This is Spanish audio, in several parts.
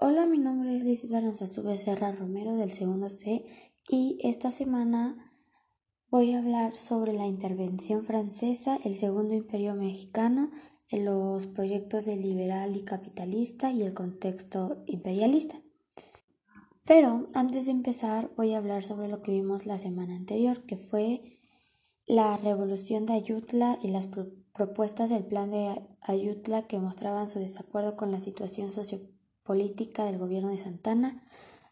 Hola, mi nombre es Liz Aranzazu Serra Romero del segundo C y esta semana voy a hablar sobre la intervención francesa, el segundo imperio mexicano, los proyectos de liberal y capitalista y el contexto imperialista. Pero antes de empezar voy a hablar sobre lo que vimos la semana anterior, que fue la revolución de Ayutla y las propuestas del plan de Ayutla que mostraban su desacuerdo con la situación sociopolítica del gobierno de Santana,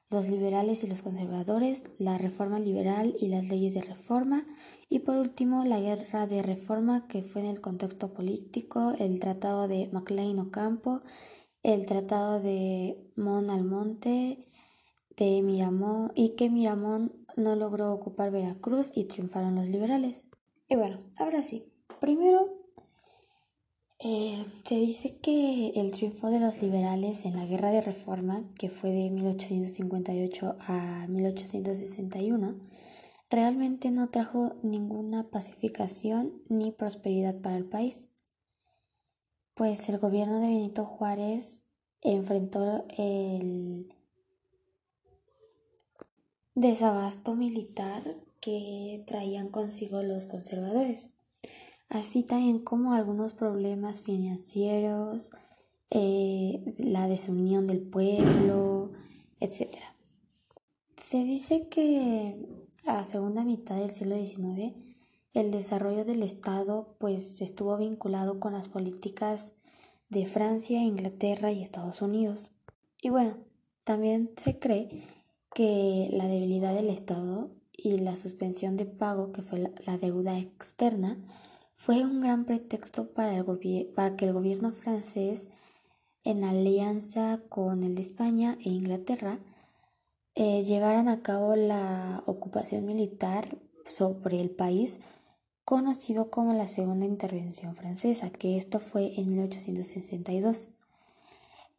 los liberales y los conservadores, la reforma liberal y las leyes de reforma, y por último la guerra de reforma que fue en el contexto político, el tratado de MacLean Ocampo, el tratado de Mon Almonte, de Miramón, y que Miramón no logró ocupar Veracruz y triunfaron los liberales. Y bueno, ahora sí, primero eh, se dice que el triunfo de los liberales en la Guerra de Reforma, que fue de 1858 a 1861, realmente no trajo ninguna pacificación ni prosperidad para el país, pues el gobierno de Benito Juárez enfrentó el desabasto militar que traían consigo los conservadores así también como algunos problemas financieros, eh, la desunión del pueblo, etc. Se dice que a segunda mitad del siglo XIX el desarrollo del Estado pues estuvo vinculado con las políticas de Francia, Inglaterra y Estados Unidos. Y bueno, también se cree que la debilidad del Estado y la suspensión de pago, que fue la deuda externa, fue un gran pretexto para, el para que el gobierno francés, en alianza con el de España e Inglaterra, eh, llevaran a cabo la ocupación militar sobre el país conocido como la Segunda Intervención Francesa, que esto fue en 1862.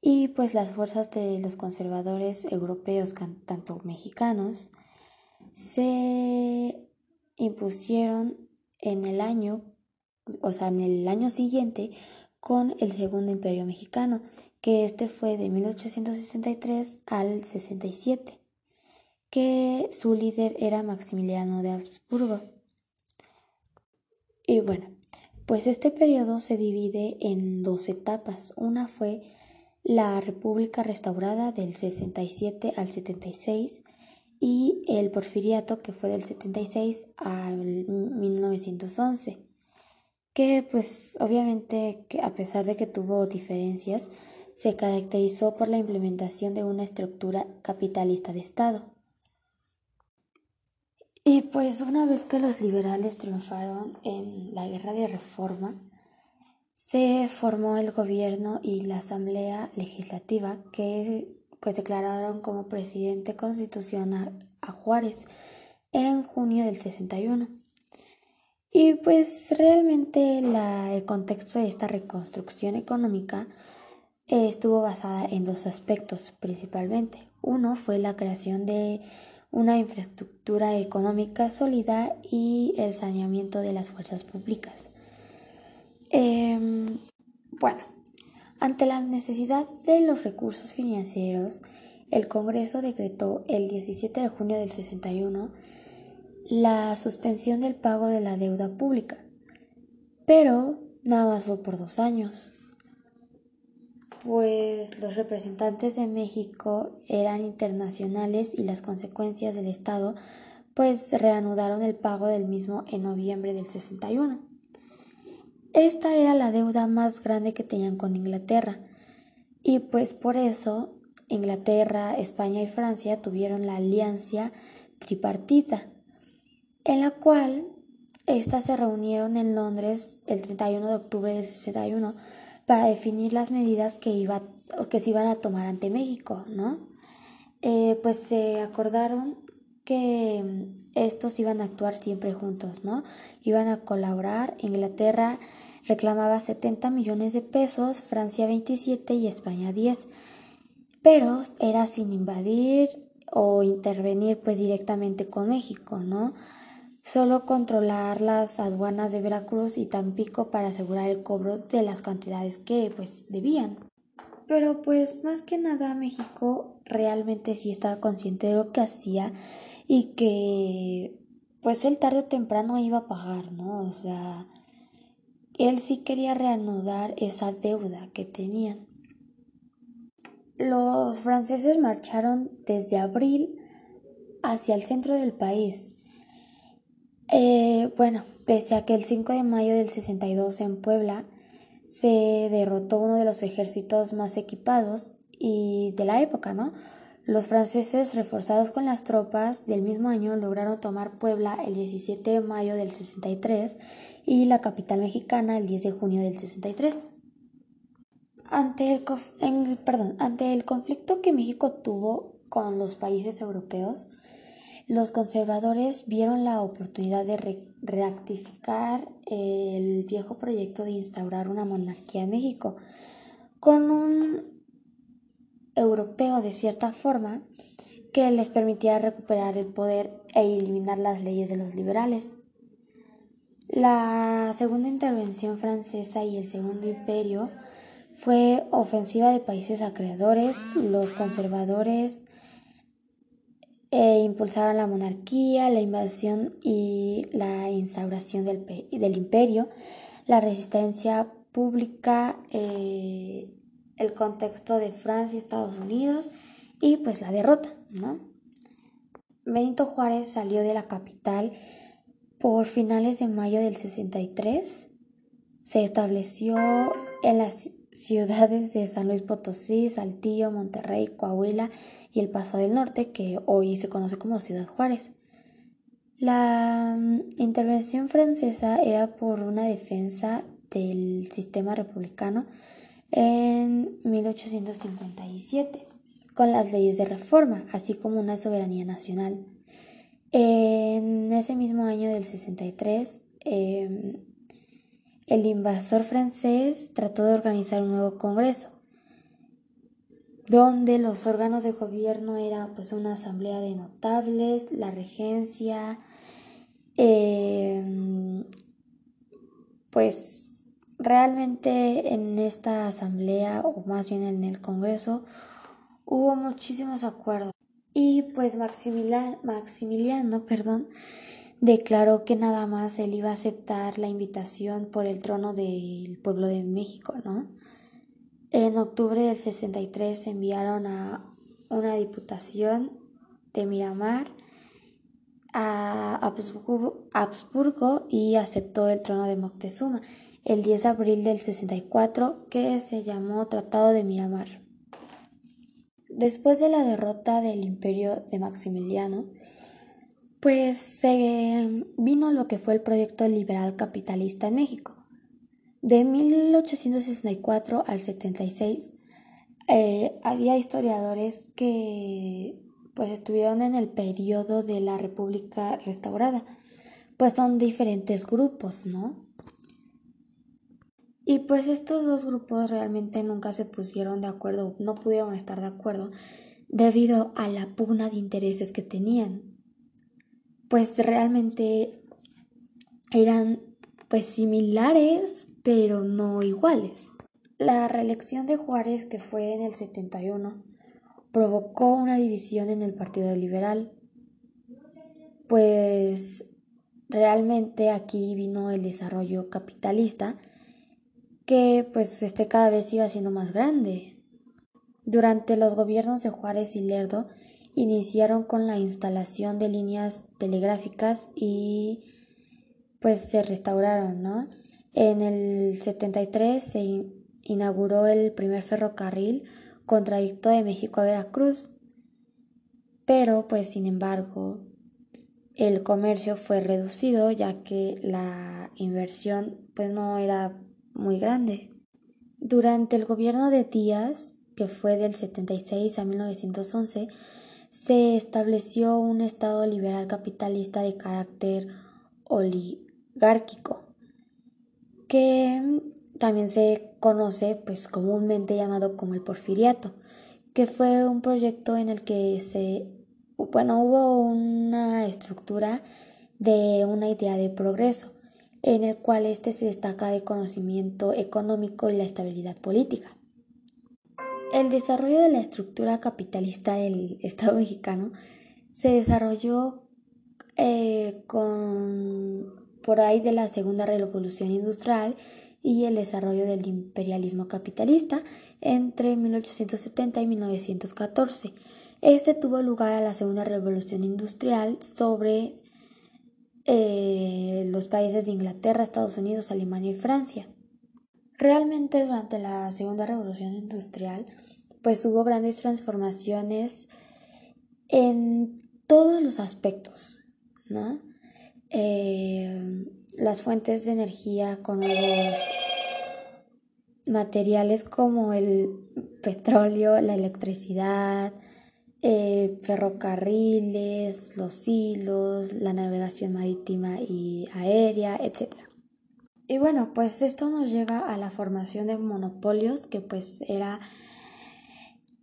Y pues las fuerzas de los conservadores europeos, tanto mexicanos, se impusieron en el año o sea, en el año siguiente con el Segundo Imperio Mexicano, que este fue de 1863 al 67, que su líder era Maximiliano de Habsburgo. Y bueno, pues este periodo se divide en dos etapas. Una fue la República restaurada del 67 al 76 y el Porfiriato que fue del 76 al 1911 que pues obviamente que a pesar de que tuvo diferencias, se caracterizó por la implementación de una estructura capitalista de Estado. Y pues una vez que los liberales triunfaron en la guerra de reforma, se formó el gobierno y la asamblea legislativa que pues declararon como presidente constitucional a Juárez en junio del 61. Y pues realmente el contexto de esta reconstrucción económica eh, estuvo basada en dos aspectos principalmente. Uno fue la creación de una infraestructura económica sólida y el saneamiento de las fuerzas públicas. Em, bueno, ante la necesidad de los recursos financieros, el Congreso decretó el 17 de junio del 61 la suspensión del pago de la deuda pública, pero nada más fue por dos años, pues los representantes de México eran internacionales y las consecuencias del Estado pues reanudaron el pago del mismo en noviembre del 61. Esta era la deuda más grande que tenían con Inglaterra. Y pues por eso Inglaterra, España y Francia tuvieron la alianza tripartita en la cual éstas se reunieron en Londres el 31 de octubre del 61 para definir las medidas que, iba, que se iban a tomar ante México, ¿no? Eh, pues se acordaron que estos iban a actuar siempre juntos, ¿no? Iban a colaborar. Inglaterra reclamaba 70 millones de pesos, Francia 27 y España 10. Pero era sin invadir o intervenir pues directamente con México, ¿no? Solo controlar las aduanas de Veracruz y Tampico para asegurar el cobro de las cantidades que pues debían. pero pues más que nada México realmente sí estaba consciente de lo que hacía y que pues él tarde o temprano iba a pagar, ¿no? O sea, él sí quería reanudar esa deuda que tenían. Los franceses marcharon desde abril hacia el centro del país. Eh, bueno, pese a que el 5 de mayo del 62 en Puebla se derrotó uno de los ejércitos más equipados y de la época, ¿no? Los franceses, reforzados con las tropas del mismo año, lograron tomar Puebla el 17 de mayo del 63 y la capital mexicana el 10 de junio del 63. Ante el, perdón, ante el conflicto que México tuvo con los países europeos, los conservadores vieron la oportunidad de reactificar el viejo proyecto de instaurar una monarquía en México con un europeo de cierta forma que les permitía recuperar el poder e eliminar las leyes de los liberales. La segunda intervención francesa y el segundo imperio fue ofensiva de países acreedores, los conservadores e impulsaban la monarquía, la invasión y la instauración del, del imperio, la resistencia pública eh, el contexto de Francia y Estados Unidos y pues la derrota. Benito Juárez salió de la capital por finales de mayo del 63. Se estableció en las ciudades de San Luis Potosí, Saltillo, Monterrey, Coahuila y El Paso del Norte, que hoy se conoce como Ciudad Juárez. La mm, intervención francesa era por una defensa del sistema republicano en 1857 con las leyes de reforma, así como una soberanía nacional. En ese mismo año del 63, em, el invasor francés trató de organizar un nuevo congreso, donde los órganos de gobierno eran pues una asamblea de notables, la regencia, em, pues Realmente en esta asamblea, o más bien en el Congreso, hubo muchísimos acuerdos. Y pues Maximiliano, Maximiliano perdón, declaró que nada más él iba a aceptar la invitación por el trono del pueblo de México, ¿no? En octubre del 63 se enviaron a una diputación de Miramar a Habsburgo y aceptó el trono de Moctezuma el 10 de abril del 64 que se llamó Tratado de Miramar. Después de la derrota del imperio de Maximiliano, pues se vino lo que fue el proyecto liberal capitalista en México. De 1864 al 76 eh, había historiadores que pues estuvieron en el periodo de la República restaurada, pues son diferentes grupos, ¿no? Y pues estos dos grupos realmente nunca se pusieron de acuerdo, no pudieron estar de acuerdo debido a la pugna de intereses que tenían. Pues realmente eran pues similares, pero no iguales. La reelección de Juárez, que fue en el 71, provocó una división en el Partido Liberal. Pues realmente aquí vino el desarrollo capitalista que pues este cada vez iba siendo más grande. Durante los gobiernos de Juárez y Lerdo iniciaron con la instalación de líneas telegráficas y pues se restauraron, ¿no? En el 73 se inauguró el primer ferrocarril con trayecto de México a Veracruz, pero pues sin embargo el comercio fue reducido ya que la inversión pues no era muy grande. Durante el gobierno de Díaz, que fue del 76 a 1911, se estableció un Estado liberal capitalista de carácter oligárquico, que también se conoce pues comúnmente llamado como el porfiriato, que fue un proyecto en el que se bueno, hubo una estructura de una idea de progreso en el cual éste se destaca de conocimiento económico y la estabilidad política. El desarrollo de la estructura capitalista del Estado mexicano se desarrolló eh, con por ahí de la Segunda Revolución Industrial y el desarrollo del imperialismo capitalista entre 1870 y 1914. Este tuvo lugar a la Segunda Revolución Industrial sobre eh, los países de Inglaterra, Estados Unidos, Alemania y Francia. Realmente durante la Segunda Revolución Industrial, pues hubo grandes transformaciones en todos los aspectos, ¿no? Eh, las fuentes de energía con nuevos materiales como el petróleo, la electricidad, eh, ferrocarriles, los hilos, la navegación marítima y aérea, etc. Y bueno, pues esto nos lleva a la formación de monopolios, que pues era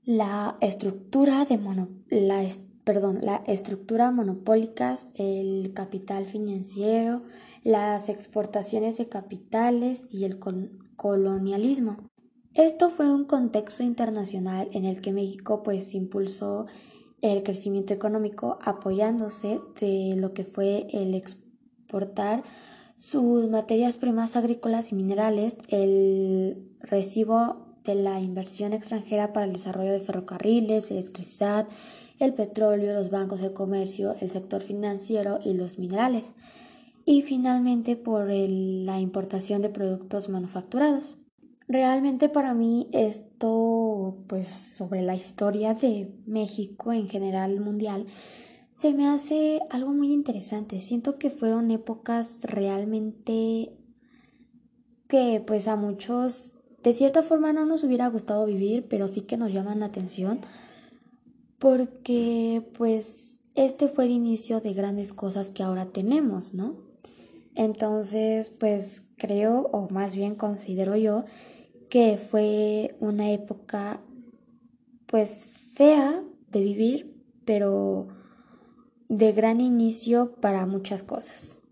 la estructura de mono, la, perdón, la estructura monopólicas, el capital financiero, las exportaciones de capitales y el colonialismo. Esto fue un contexto internacional en el que México pues impulsó el crecimiento económico apoyándose de lo que fue el exportar sus materias primas agrícolas y minerales, el recibo de la inversión extranjera para el desarrollo de ferrocarriles, electricidad, el petróleo, los bancos, el comercio, el sector financiero y los minerales. Y finalmente por la importación de productos manufacturados. Realmente para mí esto, pues sobre la historia de México en general mundial, se me hace algo muy interesante. Siento que fueron épocas realmente que pues a muchos de cierta forma no nos hubiera gustado vivir, pero sí que nos llaman la atención porque pues este fue el inicio de grandes cosas que ahora tenemos, ¿no? Entonces, pues creo, o más bien considero yo, que fue una época pues fea de vivir, pero de gran inicio para muchas cosas.